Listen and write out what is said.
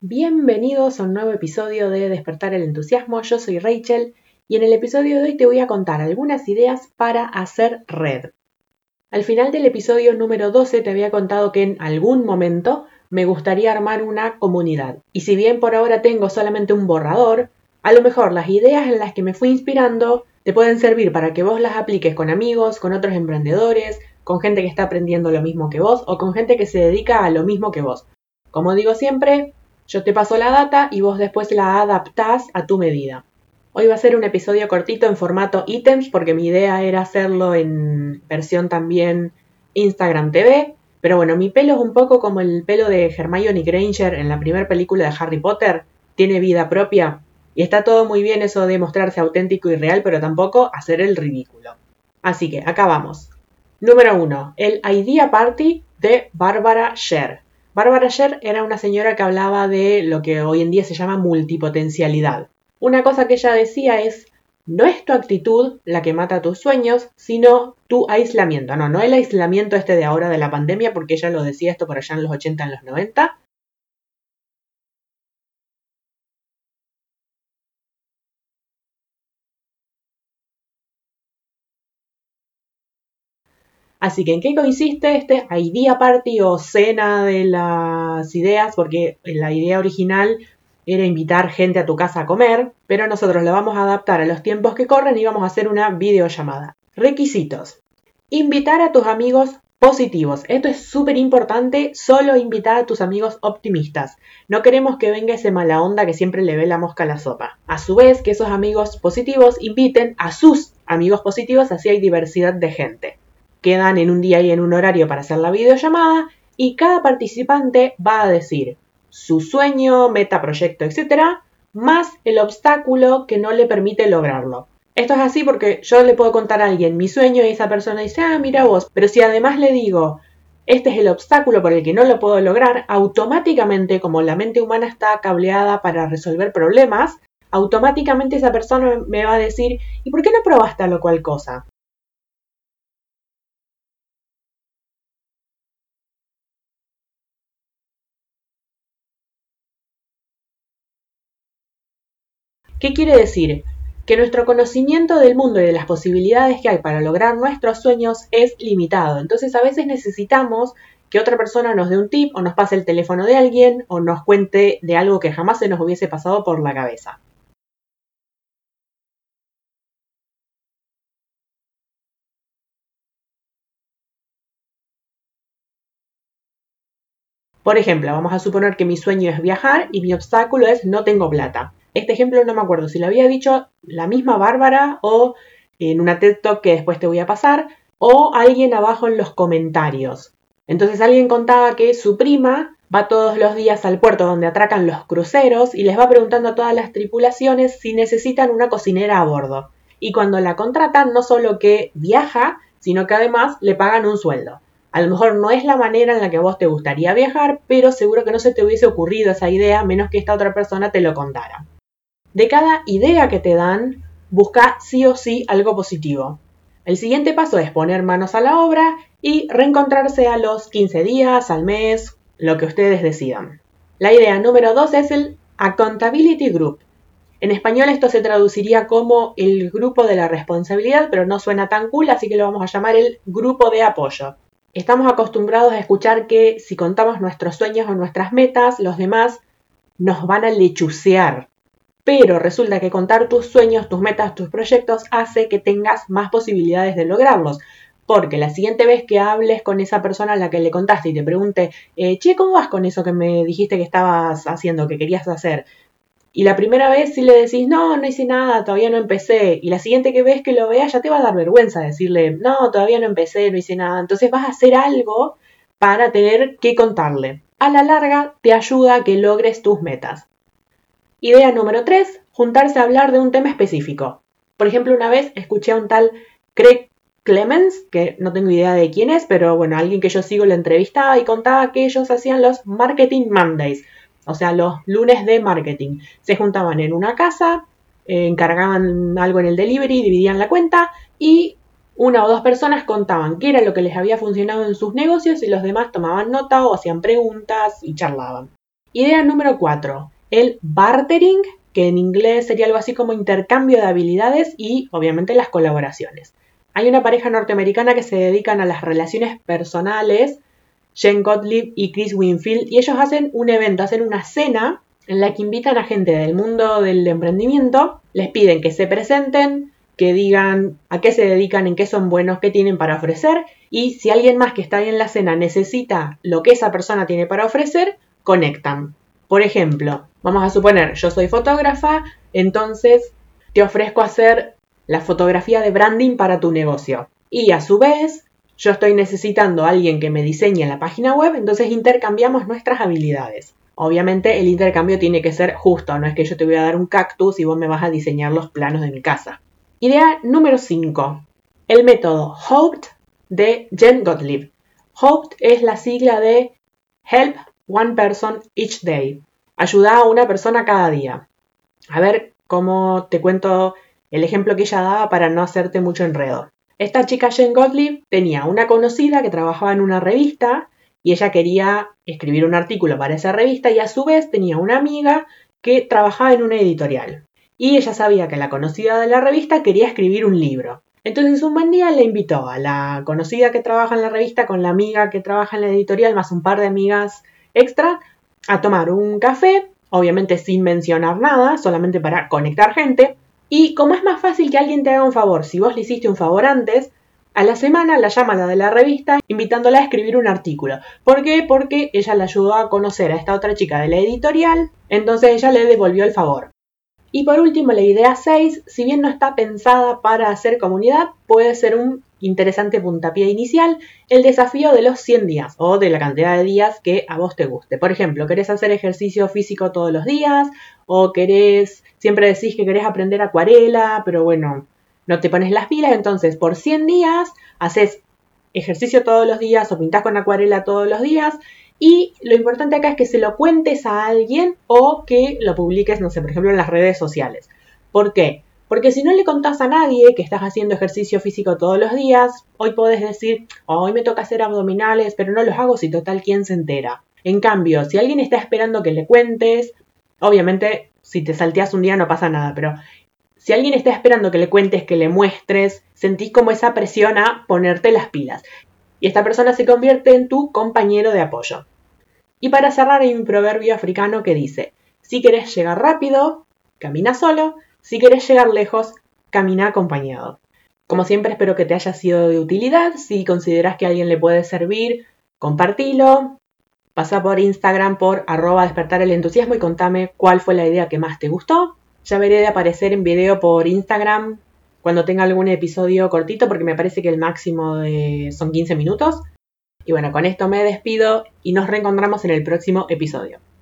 Bienvenidos a un nuevo episodio de Despertar el Entusiasmo. Yo soy Rachel y en el episodio de hoy te voy a contar algunas ideas para hacer red. Al final del episodio número 12 te había contado que en algún momento me gustaría armar una comunidad. Y si bien por ahora tengo solamente un borrador, a lo mejor las ideas en las que me fui inspirando te pueden servir para que vos las apliques con amigos, con otros emprendedores, con gente que está aprendiendo lo mismo que vos o con gente que se dedica a lo mismo que vos. Como digo siempre, yo te paso la data y vos después la adaptás a tu medida. Hoy va a ser un episodio cortito en formato ítems porque mi idea era hacerlo en versión también Instagram TV. Pero bueno, mi pelo es un poco como el pelo de Hermione Granger en la primera película de Harry Potter. Tiene vida propia. Y está todo muy bien eso de mostrarse auténtico y real, pero tampoco hacer el ridículo. Así que acá vamos. Número 1. El Idea Party de Barbara Sher. Barbara Sher era una señora que hablaba de lo que hoy en día se llama multipotencialidad. Una cosa que ella decía es, no es tu actitud la que mata tus sueños, sino tu aislamiento. No, no el aislamiento este de ahora de la pandemia, porque ella lo decía esto por allá en los 80, en los 90, Así que, ¿en qué consiste este idea party o cena de las ideas? Porque la idea original era invitar gente a tu casa a comer, pero nosotros lo vamos a adaptar a los tiempos que corren y vamos a hacer una videollamada. Requisitos. Invitar a tus amigos positivos. Esto es súper importante, solo invitar a tus amigos optimistas. No queremos que venga ese mala onda que siempre le ve la mosca a la sopa. A su vez, que esos amigos positivos inviten a sus amigos positivos, así hay diversidad de gente quedan en un día y en un horario para hacer la videollamada y cada participante va a decir su sueño, meta, proyecto, etc., más el obstáculo que no le permite lograrlo. Esto es así porque yo le puedo contar a alguien mi sueño y esa persona dice, ah, mira vos, pero si además le digo, este es el obstáculo por el que no lo puedo lograr, automáticamente, como la mente humana está cableada para resolver problemas, automáticamente esa persona me va a decir, ¿y por qué no probaste a lo cual cosa? ¿Qué quiere decir? Que nuestro conocimiento del mundo y de las posibilidades que hay para lograr nuestros sueños es limitado. Entonces a veces necesitamos que otra persona nos dé un tip o nos pase el teléfono de alguien o nos cuente de algo que jamás se nos hubiese pasado por la cabeza. Por ejemplo, vamos a suponer que mi sueño es viajar y mi obstáculo es no tengo plata. Este ejemplo no me acuerdo si lo había dicho la misma Bárbara o en una TED Talk que después te voy a pasar o alguien abajo en los comentarios. Entonces alguien contaba que su prima va todos los días al puerto donde atracan los cruceros y les va preguntando a todas las tripulaciones si necesitan una cocinera a bordo. Y cuando la contratan, no solo que viaja, sino que además le pagan un sueldo. A lo mejor no es la manera en la que vos te gustaría viajar, pero seguro que no se te hubiese ocurrido esa idea menos que esta otra persona te lo contara. De cada idea que te dan, busca sí o sí algo positivo. El siguiente paso es poner manos a la obra y reencontrarse a los 15 días, al mes, lo que ustedes decidan. La idea número 2 es el Accountability Group. En español esto se traduciría como el grupo de la responsabilidad, pero no suena tan cool, así que lo vamos a llamar el grupo de apoyo. Estamos acostumbrados a escuchar que si contamos nuestros sueños o nuestras metas, los demás nos van a lechucear pero resulta que contar tus sueños, tus metas, tus proyectos hace que tengas más posibilidades de lograrlos. Porque la siguiente vez que hables con esa persona a la que le contaste y te pregunte, eh, che, ¿cómo vas con eso que me dijiste que estabas haciendo, que querías hacer? Y la primera vez si le decís, no, no hice nada, todavía no empecé. Y la siguiente que ves que lo vea ya te va a dar vergüenza decirle, no, todavía no empecé, no hice nada. Entonces vas a hacer algo para tener que contarle. A la larga te ayuda a que logres tus metas. Idea número 3, juntarse a hablar de un tema específico. Por ejemplo, una vez escuché a un tal Craig Clemens, que no tengo idea de quién es, pero bueno, alguien que yo sigo lo entrevistaba y contaba que ellos hacían los Marketing Mondays, o sea, los lunes de marketing. Se juntaban en una casa, eh, encargaban algo en el delivery, dividían la cuenta y una o dos personas contaban qué era lo que les había funcionado en sus negocios y los demás tomaban nota o hacían preguntas y charlaban. Idea número 4. El bartering, que en inglés sería algo así como intercambio de habilidades y obviamente las colaboraciones. Hay una pareja norteamericana que se dedican a las relaciones personales, Jen Gottlieb y Chris Winfield, y ellos hacen un evento, hacen una cena en la que invitan a gente del mundo del emprendimiento, les piden que se presenten, que digan a qué se dedican, en qué son buenos, qué tienen para ofrecer, y si alguien más que está ahí en la cena necesita lo que esa persona tiene para ofrecer, conectan. Por ejemplo, vamos a suponer, yo soy fotógrafa, entonces te ofrezco hacer la fotografía de branding para tu negocio. Y a su vez, yo estoy necesitando a alguien que me diseñe la página web, entonces intercambiamos nuestras habilidades. Obviamente el intercambio tiene que ser justo, no es que yo te voy a dar un cactus y vos me vas a diseñar los planos de mi casa. Idea número 5. El método HOPED de Jen Gottlieb. HOPED es la sigla de Help One Person Each Day. Ayuda a una persona cada día. A ver cómo te cuento el ejemplo que ella daba para no hacerte mucho enredo. Esta chica Jen Gottlieb tenía una conocida que trabajaba en una revista y ella quería escribir un artículo para esa revista y a su vez tenía una amiga que trabajaba en una editorial. Y ella sabía que la conocida de la revista quería escribir un libro. Entonces un buen día le invitó a la conocida que trabaja en la revista con la amiga que trabaja en la editorial más un par de amigas extra a tomar un café, obviamente sin mencionar nada, solamente para conectar gente. Y como es más fácil que alguien te haga un favor, si vos le hiciste un favor antes, a la semana la llama la de la revista invitándola a escribir un artículo. ¿Por qué? Porque ella le ayudó a conocer a esta otra chica de la editorial, entonces ella le devolvió el favor. Y por último, la idea 6, si bien no está pensada para hacer comunidad, puede ser un interesante puntapié inicial, el desafío de los 100 días o de la cantidad de días que a vos te guste. Por ejemplo, querés hacer ejercicio físico todos los días o querés, siempre decís que querés aprender acuarela, pero bueno, no te pones las pilas, entonces por 100 días haces ejercicio todos los días o pintás con acuarela todos los días y lo importante acá es que se lo cuentes a alguien o que lo publiques, no sé, por ejemplo en las redes sociales. ¿Por qué? Porque si no le contás a nadie que estás haciendo ejercicio físico todos los días, hoy podés decir, hoy me toca hacer abdominales, pero no los hago si total quién se entera. En cambio, si alguien está esperando que le cuentes, obviamente si te salteas un día no pasa nada, pero si alguien está esperando que le cuentes, que le muestres, sentís como esa presión a ponerte las pilas. Y esta persona se convierte en tu compañero de apoyo. Y para cerrar hay un proverbio africano que dice, si querés llegar rápido, camina solo, si querés llegar lejos, camina acompañado. Como siempre espero que te haya sido de utilidad, si consideras que alguien le puede servir, compartilo, pasa por Instagram por arroba despertar el entusiasmo y contame cuál fue la idea que más te gustó. Ya veré de aparecer en video por Instagram cuando tenga algún episodio cortito porque me parece que el máximo son 15 minutos. Y bueno, con esto me despido y nos reencontramos en el próximo episodio.